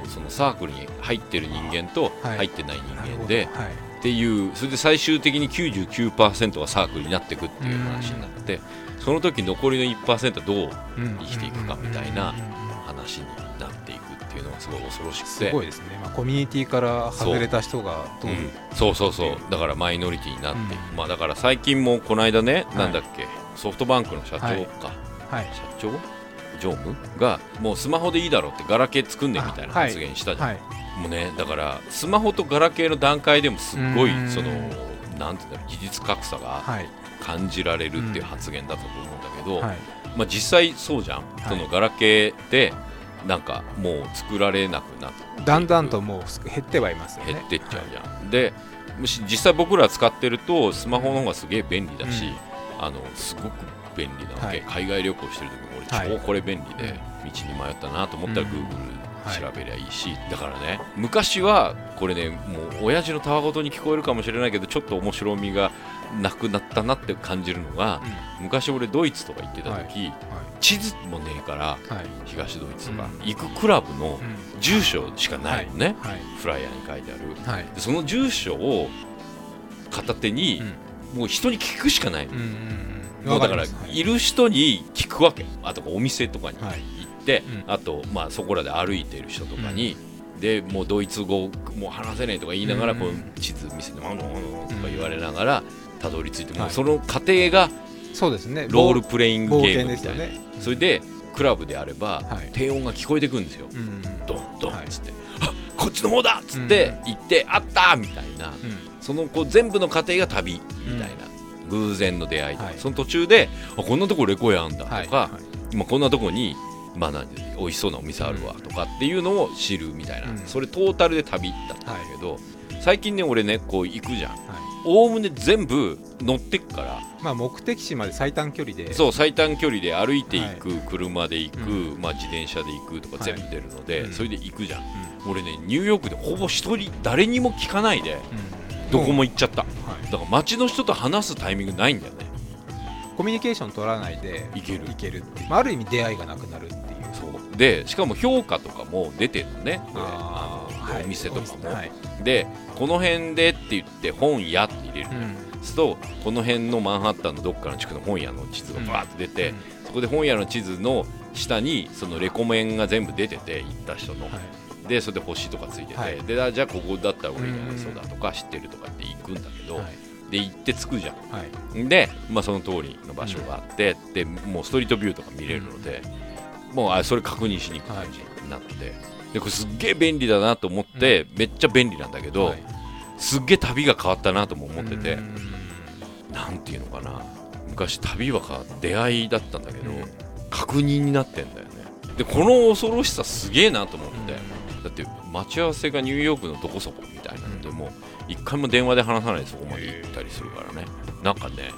うそのサークルに入ってる人間と
はい。
入ってない人間で、
はい。
っていうそれで最終的に99%がサークルになっていくっていう話になってその時残りの1%はどう
うん
生きていくかみたいな話になっていくっていうのがすごい恐ろしく
す
て。
ごいですね、まあ、コミュニティから外れた人がどう
うん。そうそうそう。だからマイノリティになって。いく、まあだから最近もこの間ね、
い。
なんだっけ。ソフトバンクの社長か、
はい。はい。
社長？常務がもうスマホでいいだろうってガラケー作んねんみたいな発言したじゃん、
はい。
もうねだからスマホとガラケーの段階でもすっごい
うん。
そのなんていうんだろう技術格差が
はい。
感じられるっていう発言だったと思うんだけど、
はい。
まあ、実際そうじゃん、
い。
そのガラケーでなんかもう作られなくなって。
だんだんともう減ってはいますよね。
減ってっちゃうじゃん、でもし実際僕ら使ってるとスマホの方がすげえ便利だし、
うん。
あのすごく便利なわけ、
はい。
海外旅行してる時も
はい。
俺超これ便利で道に迷ったなと思ったら
うん。
Google
はい。
調べりゃいいし、だからね昔はこれねもう親父のたわごとに聞こえるかもしれないけどちょっと面白みがなくなったなって感じるのが、昔俺ドイツとか行ってた時、地図もねえから東ドイツとか、
うん。
行くクラブの
うん。
住所しかないのね、
はい。
フライヤーに書いてある。その住所を片手に、もう人に聞くしかないもうだからい。る人に聞くわけ。あとお店とかに行
はい
って、
うん。
あと、まあ、そこらで歩いてる人とかに、でもうドイツ語もう話せないとか言いながら、
うん。
こう地図見せて「あのあの」とか言われながらたどり着いて、もう
はい
その過程が
そうですね。
ロールプレイング
冒
ゲームみたいな、
険ですよね。
それでクラブであれば、
はい。
低音が聞こえてくるんですよ、
うん。
ドンドン
はい
っつって、あこっちの方だっつって行って、あったみたいな、
うん。
そのこう全部の過程が旅みたいな、偶然の出会いとか、
はい。
その途中であこんなとこレコヤあんだとか、
はい。はい
まあ、こんなとこに、まあ、な美味しそうなお店あるわとかっていうのを知るみたいな、
うん。
それトータルで旅だったんだけど、最近ね俺ねこう行くじゃん。
はい
おおむね全部乗ってくから。
まあ目的地まで最短距離で。
そう最短距離で歩いていく、車で行く、
う
まあ、自転車で行くとか全部出るので、
うん。
それで行くじゃん。
う
俺ねニューヨークでほぼ一人誰にも聞かないでどこも行っちゃった、
はい。
だから街の人と話すタイミングないんだよね。
コミュニケーション取らないで
行ける。
いけるってまあある意味出会いがなくなるっていう。
そう。でしかも評価とかも出てるのねこれ
あ
お店とかも、
はい。
でこの辺でって言って本屋って入れる。
うん。
するとこの辺のマンハッタンのどっかの地区の本屋の地図がバーって出て、
うん。
そこで本屋の地図の下にそのレコメンが全部出てて行った人の、
はい。
でそれで星とかついてて、
はい。
であじゃあここだったら俺に
うん
そうだとか知ってるとかって行くんだけど、
はい。
で行って着くじゃん。
はい。
で、まあ、その通りの場所があって、でもうストリートビューとか見れるので、もうあそれ確認しに行く感じになって、でこれすっげえ便利だなと思って、めっちゃ便利なんだけど、
はい。
すっげえ旅が変わったなとも思ってて、
うん。
なんていうのかな。昔旅はか出会いだったんだけど、
うん。
確認になってんだよね。でこの恐ろしさすげえなと思って、だって待ち合わせがニューヨークのどこそこみたいなのでも一回も電話で話さないでそこまで行ったりするからねなん。かね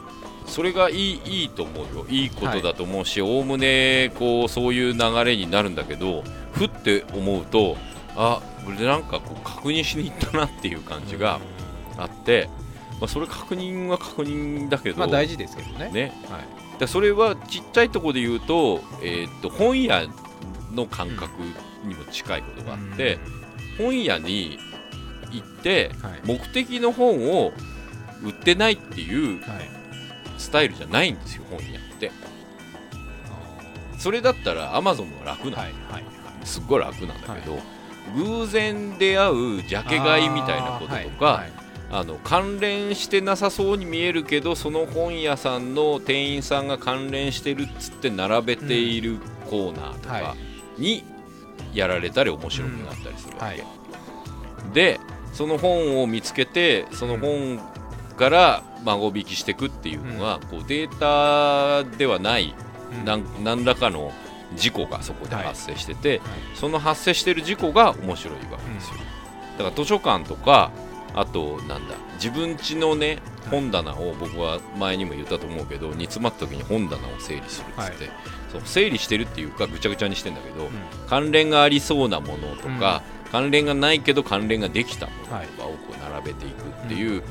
それがいいいいと思うよ。いいことだと思うしおおむねこうそういう流れになるんだけどふって思うとあこれでなんかこう確認しに行ったなっていう感じがあって、まあ、それ確認は確認だけど、
まあ大事ですけどね。
ね。
はい。
でそれはちっちゃいところで言うと,、えー、と本屋の感覚にも近いことがあって、本屋に行って
はい。
目的の本を売ってないっていうタイルじゃないんですよ本屋って。それだったらアマゾンは楽なの、
はいはい
すっごい楽なんだけど、偶然出会うジャケ買いみたいなこととか、
はい
あの関連してなさそうに見えるけどその本屋さんの店員さんが関連してるっつって並べているコーナーと
は
かにやられたり面白くなったりするわけ、
は
でその本を見つけてその本から孫引きしていくっていうのが、こうデータではない何らかの事故がそこで発生してて、
はい。
その発生してる事故が面白いわけですよ、だから図書館とかあとなんだ自分家のね本棚を僕は前にも言ったと思うけど煮詰まった時に本棚を整理するっつって、そう整理してるっていうかぐちゃぐちゃにしてんだけど、関連がありそうなものとか、関連がないけど関連ができたものとかをこう並べていくっていう、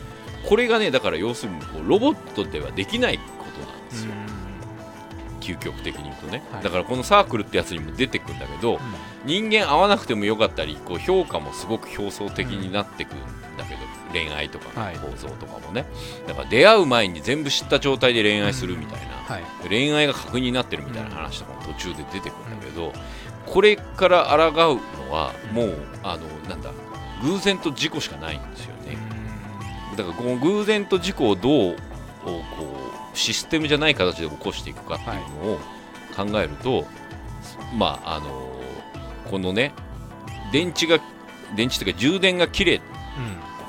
これがねだから要するにこうロボットではできないことなんですよ、究極的に言うとね、
はい。
だからこのサークルってやつにも出てくんだけど、人間合わなくてもよかったりこう評価もすごく表層的になってくんだけど、恋愛とか
はい。
の構造とかもね、だから出会う前に全部知った状態で恋愛するみたいな、
はい。
恋愛が確認になってるみたいな話とかも途中で出てくるんだけど、これから抗うのはもうあのなんだ偶然と事故しかないんですよ。ね。だからこの偶然と事故をどうこうシステムじゃない形で起こしていくかっていうのを考えると、まああのこのね電池が電池っていうか充電が切れ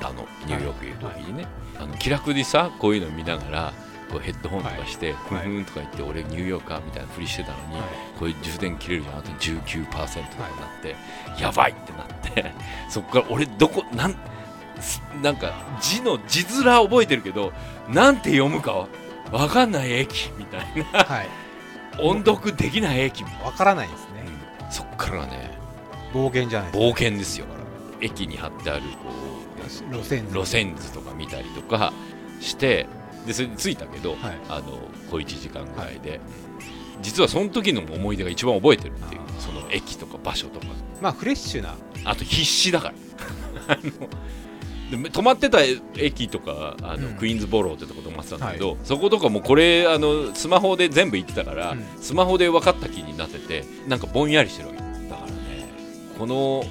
たのニューヨークいる時にね、あの気楽にさこういうの見ながらこうヘッドホンとかして、ふんふんとか言って俺ニューヨーカーみたいなふりしてたのに、これ充電切れるじゃん。あと19%とかになって、やばいってなってそこから俺どこなんすなんか字の字面覚えてるけどなんて読むかわわかんない駅みたいな。
はい。
音読できない駅みたい
わからないですね。
な、そっからがね
暴言じゃないです
冒険ですよ。駅に貼ってあるこう
路線図。
路線図とか見たりとかしてでそれで着いたけど、
はい。
あの小1時間ぐらいで、実はその時の思い出が一番覚えてるっていうその駅とか場所とか。
まあフレッシュな。
あと必死だから。*laughs* あので止まってた駅とかあの、
うん。
クイーンズボローってとこ止まってたんだけど、そことかもこれあのスマホで全部行ってたから、
うん。
スマホで分かった気になっててなんかぼんやりしてるわけだからね。この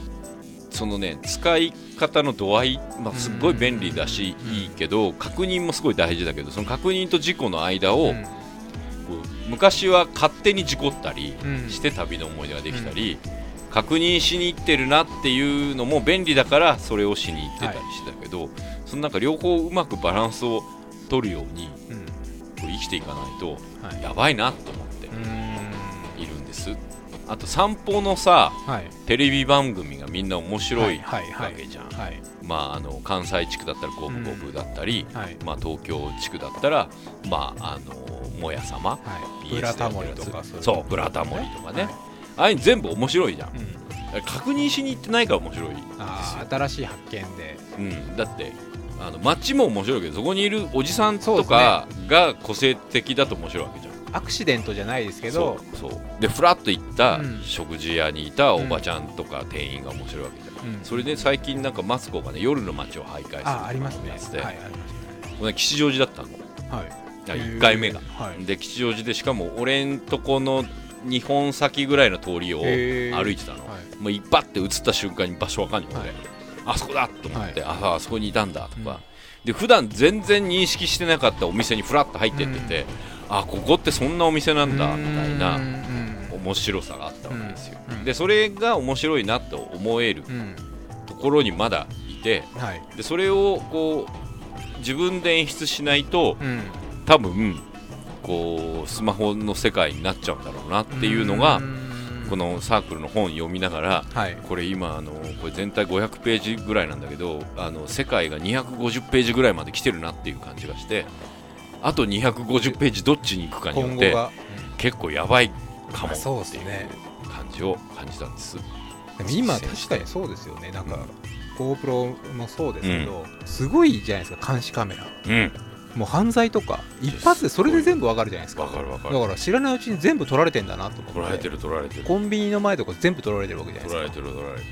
そのね使い方の度合い、まあ、すっごい便利だし、
うん。
いいけど確認もすごい大事だけどその確認と事故の間を、昔は勝手に事故ったり
うん。
して旅の思い出ができたり、確認しに行ってるなっていうのも便利だからそれをしに行ってたりしてたけど、そのなんか両方うまくバランスを取るように
うん。
生きていかないと
はい。
やばいなと思っているんです。あと散歩のさ
はい。
テレビ番組がみんな面白い
はいはい
わけじゃん、
はい。
まああの関西地区だったら五分五分だったり、
はい。
まあ、東京地区だったらまああのもやさま
はい、ブラタモリとか
そうブラタモリとかね、
はい
ああいうの全部面白いじゃん。
うん、
確認しに行ってないから面白い
あー新しい発見で。
うん、だってあの街も面白いけどそこにいるおじさんとかが個性的だと面白いわけじゃん。
アクシデントじゃないですけど。
そうそう。でフラッと行った
うん。
食事屋にいたおばちゃんとか店員が面白いわけじゃん、
うん。
それで最近なんかマツコがね夜の街を徘徊する
あありますね。はい
吉祥寺だったの。
すはい。
1回目が。
はい。
で吉祥寺でしかも俺んとこの2本先ぐらいの通りを歩いてたの、
はい。
もう一発って映った瞬間に場所わかんない、
はい。
あそこだと思って、
は
ああそこにいたんだとか、
うん。
で普段全然認識してなかったお店にフラッと入ってってて、あここってそんなお店なんだみたいな
うん。
面白さがあったわけですよ、
うん。
でそれが面白いなと思える
うん。
ところにまだいて
はい。
でそれをこう自分で演出しないと
うん。
多分こうスマホの世界になっちゃうんだろうなっていうのが
ん。
このサークルの本読みながら
はい。
これ今あのこれ全体500ページぐらいなんだけどあの世界が250ページぐらいまで来てるなっていう感じがしてあと250ページどっちに行くかによって結構やばいかもっていう感じを感じたんです。
でも今確かにそうですよね。なんか GoPro もそうですけど、すごいじゃないですか監視カメラ。
うん
もう犯罪とか一発でそれで全部わかるじゃないですか。
わかるわかる。
だから知らないうちに全部撮られてんだなと思って。
取られてる取られてる。
コンビニの前とか全部撮られてるわけじゃない
取られ
ですか
てる取られて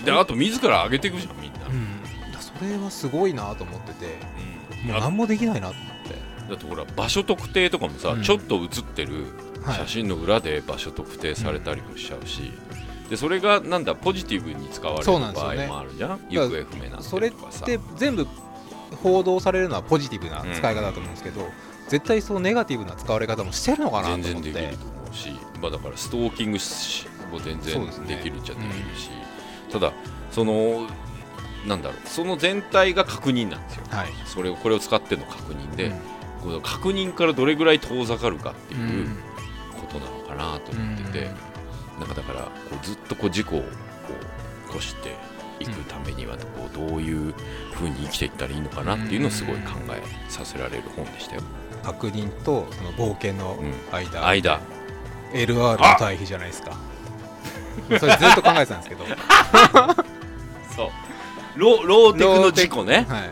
る。であと自ら上げていくじゃんみんな、
うん、だそれはすごいなと思ってて。
うん。あ
もう何もできないなと思っ
だってほら場所特定とかもさ、
うん。
ちょっと写ってる写真の裏で場所特定されたりもしちゃうし、でそれがなんだポジティブに使われる
そう
場合もあるじゃん。行方不明になって
それって全部報道されるのはポジティブな使い方だと思うんですけど、絶対そのネガティブな使われ方もしてるのかなと思って。
全然できると思うし、まあ、だからストーキングしも全然
で
きるっちゃできるし、ただそのなんだろうその全体が確認なんですよ。
はい。
それをこれを使っての確認で、
うん。
この確認からどれぐらい遠ざかるかって
う
いうん。ことなのかなと思ってて、なんかだからこうずっとこう事故を起こしていくためにはこうどういうふうに生きていったらいいのかなっていうのをすごい考えさせられる本でしたよ。
確認とその冒険の間、
間。
LR の対比じゃないですか。*laughs* それずっと考えてたんですけど。*laughs*
そう。ロローテクの事故ね。
はい、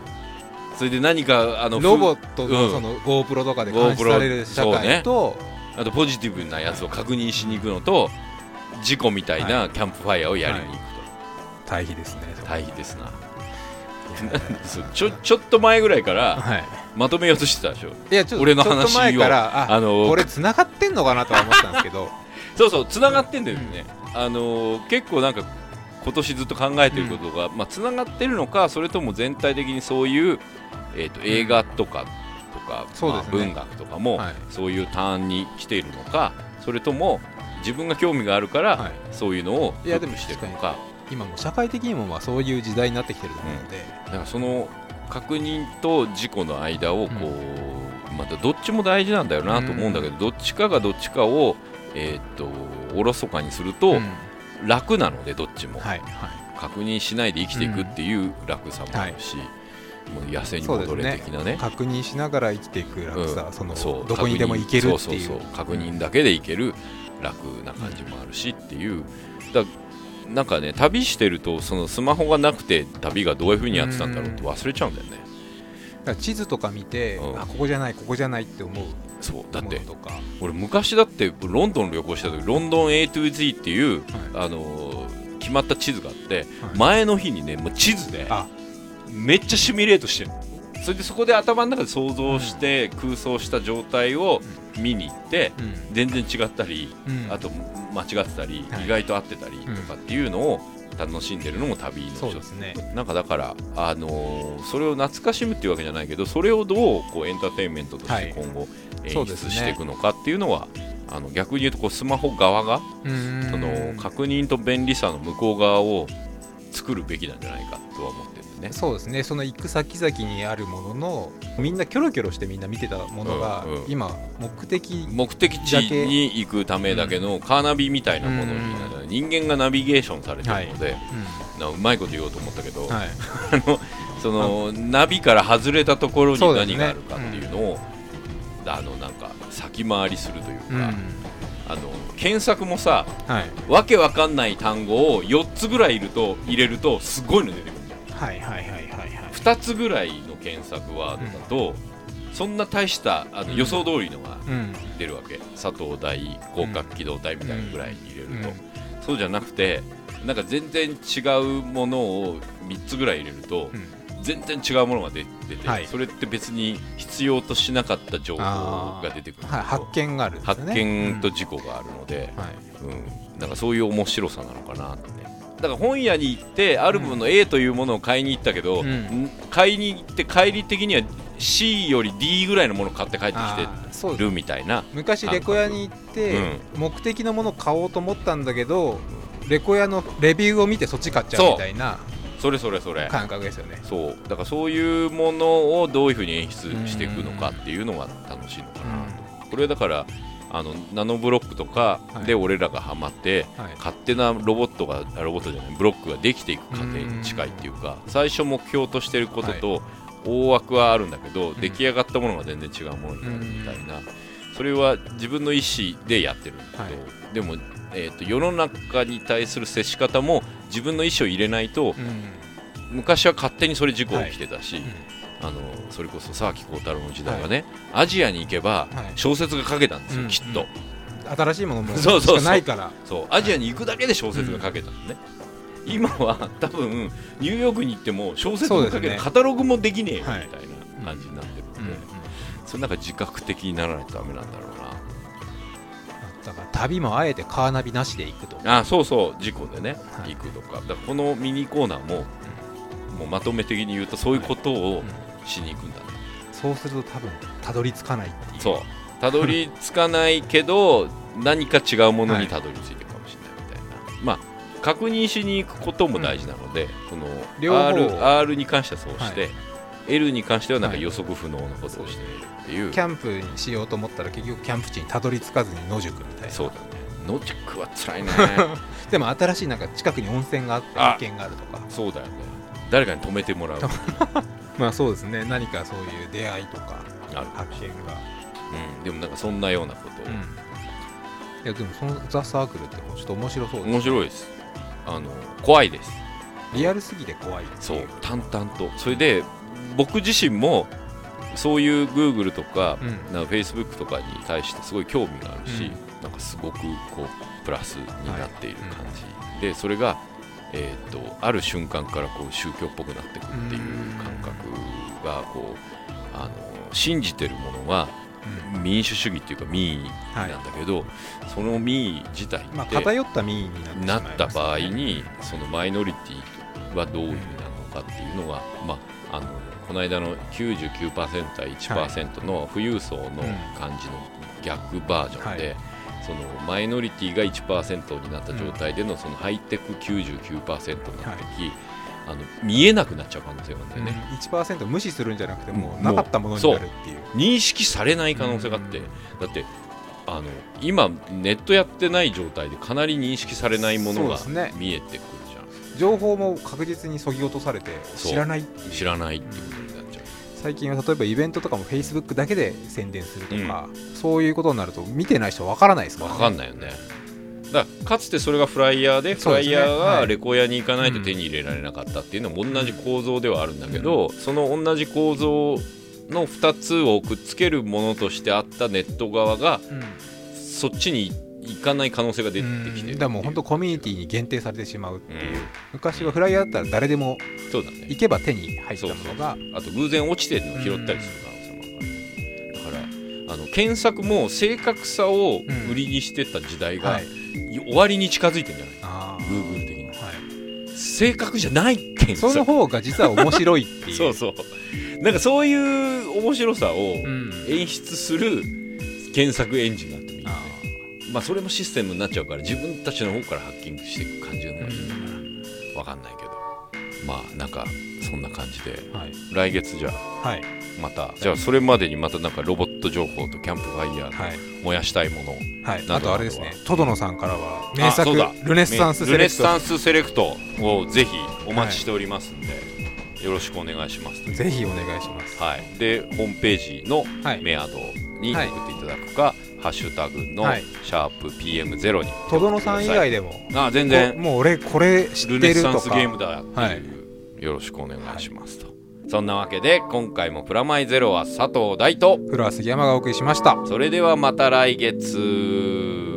それで何かあの
ロボット
うん。
のその GoPro とかで監視される社会と、
ふあとポジティブなやつを確認しに行くのと事故みたいなキャンプファイヤーをやりに行く
対比ですね。
と、大変ですな。ちょちょっと前ぐらいから
はい。
まとめようとしてたでしょ。
いやちょっと
俺の
ちょっと前
話を
からあ
あの
これ繋がってんのかなとは思ってたんですけど。*laughs*
そうそうつながってんだよね、あのー結構なんか今年ずっと考えてることが、まあつながってるのかそれとも全体的にそういう、えー、と映画とかとか、まあ
そうですね。
文学とかも、
はい。
そういうターンに来ているのかそれとも自分が興味があるから、
はい。
そういうのを
いや
してるのか
今もう社会的にもまあそういう時代になってきてると思うので、
だからその確認と事故の間をこう、またどっちも大事なんだよなと思うんだけど、どっちかがどっちかを、えー、とおろそかにすると、
うん。
楽なのでどっちも、
はいはい。
確認しないで生きていくっていう楽さもあるし、もう痩せに戻れ的なね。
確認しながら生きていく楽さ、
うん。
その
そう。
どこにでも行けるっていう。
確認だけで行ける楽な感じもあるしっていう。だなんかね旅してるとそのスマホがなくて旅がどういうふうにやってたんだろうって忘れちゃうんだよね、
だ地図とか見て、
うん。
あここじゃないここじゃないって思う
そうだって俺昔だってロンドン旅行した時ロンドン A to Z っていう、あのー決まった地図があって、
はい。
前の日にねもう地図で
あ。
めっちゃシミュレートしてるそれでそこで頭の中で想像して空想した状態を見に行って
うん。
全然違ったり
うん。
あと間違ってたり
はい。
意外と合ってたりとかっていうのを楽しんでるのも旅の一つ。
そうですね。
なんかだから、あのーそれを懐かしむっていうわけじゃないけどそれをどうこうエンターテインメントとし
はい。
て今後演出していくのかっていうのは、あの逆に言うとこうスマホ側が
うん。
その確認と便利さの向こう側を作るべきなんじゃないかとは思っね。
そうですね。その行く先々にあるもののみんなキョロキョロしてみんな見てたものが、
うんうん。
今目的
目的地に行くためだけのカーナビみたいなものになる、人間がナビゲーションされてるので、なうまいこと言おうと思ったけど、
うんはい *laughs*
そのナビから外れたところに何があるかっていうのをあのなんか先回りするというか、
うん。
あの検索もさ
はい。
わけわかんない単語を4つぐらいいると入れるとすごいの出てくる
はいはいはいはいはい。
2つぐらいの検索ワードだと、そんな大したあの
うん
予想通りのが
うん
出るわけ、佐藤大広角機動隊みたいなぐらいに入れると、
うん。
そうじゃなくてなんか全然違うものを3つぐらい入れると、
うん。
全然違うものが出出て、
はい。
それって別に必要としなかった情報が出てくる
はい、発見があるんです
発
ね
見と事故があるので、
うんはい。
うん、なんかそういう面白さなのかなってねだから本屋に行ってあるもの A というものを買いに行ったけど、
うん。
ん。買いに行って帰り的には C より D ぐらいのものを買って帰ってきてるみたいな。
昔レコヤに行って、目的のものを買おうと思ったんだけどレコヤのレビューを見てそっち買っちゃうみたいな
それそれそれ。
感覚ですよね。
そう。だからそういうものをどういうふうに演出していくのかっていうのが楽しいのかな。と、これだからあのナノブロックとかで俺らがハマって、
はい。
勝手なロボットがあロボットじゃないブロックができていく過程に近いっていうか最初目標としてることと大枠はあるんだけど、
ん。
出来上がったものが全然違うものになるみたいな、それは自分の意思でやってるんだけど、
はい。
でも、えー、と世の中に対する接し方も自分の意思を入れないと、
うん。
昔は勝手にそれ事故起きてたし、あのそれこそ沢木耕太郎の時代はね、アジアに行けば
はい。
小説が書けたんですよ、
うん
きっと、
新しいものも
そうそう
ないから。
そうアジアに行くだけで小説が書けたのね、今は多分ニューヨークに行っても小説をかけるカタログもできねえよみた
はい
いな感じになってる
うんん
で、それなんか自覚的にならないとダメなんだろう
だから旅もあえてカーナビなしで行くと。
なあそうそう。事故でね、
はい。
行くとか。だからこのミニコーナーも、もうまとめ的に言うとそういうことをしに行くんだね、
そうすると多分たどり着かないっていう。
そう。たどり着かないけど *laughs* 何か違うものにたどり着いてるかもしれないみたいな、まあ確認しに行くことも大事なので、その
両方。
R, R に関してはそうして、
はい。
L に関してはなんか
はい。
予測不能なことをしているっていう、
キャンプにしようと思ったら結局キャンプ地にたどり着かずに野宿みたいな。
そうだね。野宿は辛いね。*laughs*
でも新しいなんか近くに温泉があって
あ。
発見があるとか。
そうだよね。誰かに止めてもらう *laughs*
まあそうですね。何かそういう出会いとか
ある、
発見が。
うん、でもなんかそんなようなことを、
うん。いやでもそのザ・サークルってちょっと面白そうです
面白いです。あの怖いです。
リアルすぎて怖いってい
そう。淡々と。それで僕自身もそういう Google とか,、
うん。
なんか Facebook とかに対してすごい興味があるし、
うん。
なんかすごくこうプラスになっている感じ、でそれが、えー、とある瞬間からこう宗教っぽくなってくっていう感覚がこうあの信じてるものは
うん。
民主主義っていうか民意
はい
なんだけど、その民意自体って、
まあ偏った民意になっ
た場合にそのマイノリティはどういう意味なのかっていうのが、まあ、あのこの間の99%対1%の富裕層の感じの逆バージョンで、
はい
そのマイノリティが1%になった状態でのそのハイテク99%になった時、あの見えなくなっちゃう可能性があるんだよね、
1%無視するんじゃなくても
もう
うなかったものになるっていう。
認識されない可能性があって、
うん。
だってあの今ネットやってない状態でかなり認識されないものが見えてくるじゃん、
情報も確実にそぎ落とされて知らない
知らないっていう、
最近は例えばイベントとかも Facebook だけで宣伝するとか、そういうことになると見てない人わからないですから、ね、
分かんないよね。だかつてそれがフライヤーでフライヤーが
はい
レコヤに行かないと手に入れられなかったっていうのも同じ構造ではあるんだけど、その同じ構造の2つをくっつけるものとしてあったネット側がそっちに行かない可能性が出てきてる
だもう。本当コミュニティに限定されてしまうっていう、
うん。
昔はフライヤーだったら誰でも行けば手に入ったものが。
あと偶然落ちてるのを拾ったりする可能性もあるから、だからあの検索も正確さを売りにしてた時代が、
はい。
終わりに近づいてるんじゃない？
あ
Google 的に。
はい、
正確じゃない検索。
その方が実は面白いっていう。*laughs*
そうそう。なんかそういう面白さを
うん。
演出する検索エンジンがまあそれもシステムになっちゃうから自分たちの方からハッキングしていく感じの方がいいのかな。わかんないけど。まあなんかそんな感じで。
ーはい、
来月じゃあ。
はい。
また。じゃあそれまでにまたなんかロボット情報とキャンプファイヤー
はい。
の燃やしたいもの。
はい、
など
あとあれですね。トドノさんからは名作ルネッサンスセ
ルネッ
レクト
サンスセレクトをぜひお待ちしておりますんで、よろしくお願いします
ぜひお願いします。
はい、でホームページの
はい。
メアドに送っていただくか、ハッシュタグの
はい。
シャープ PM0 に。
トドノさん以外でも。
あ全然。
もう俺これ知
ル
ってるとか。
ネッサンスゲームだっていう、
はい
よろしくお願いしますと、そんなわけで今回もプラマイゼロは佐藤大と。
フロア杉山がお送りしました。
それではまた来月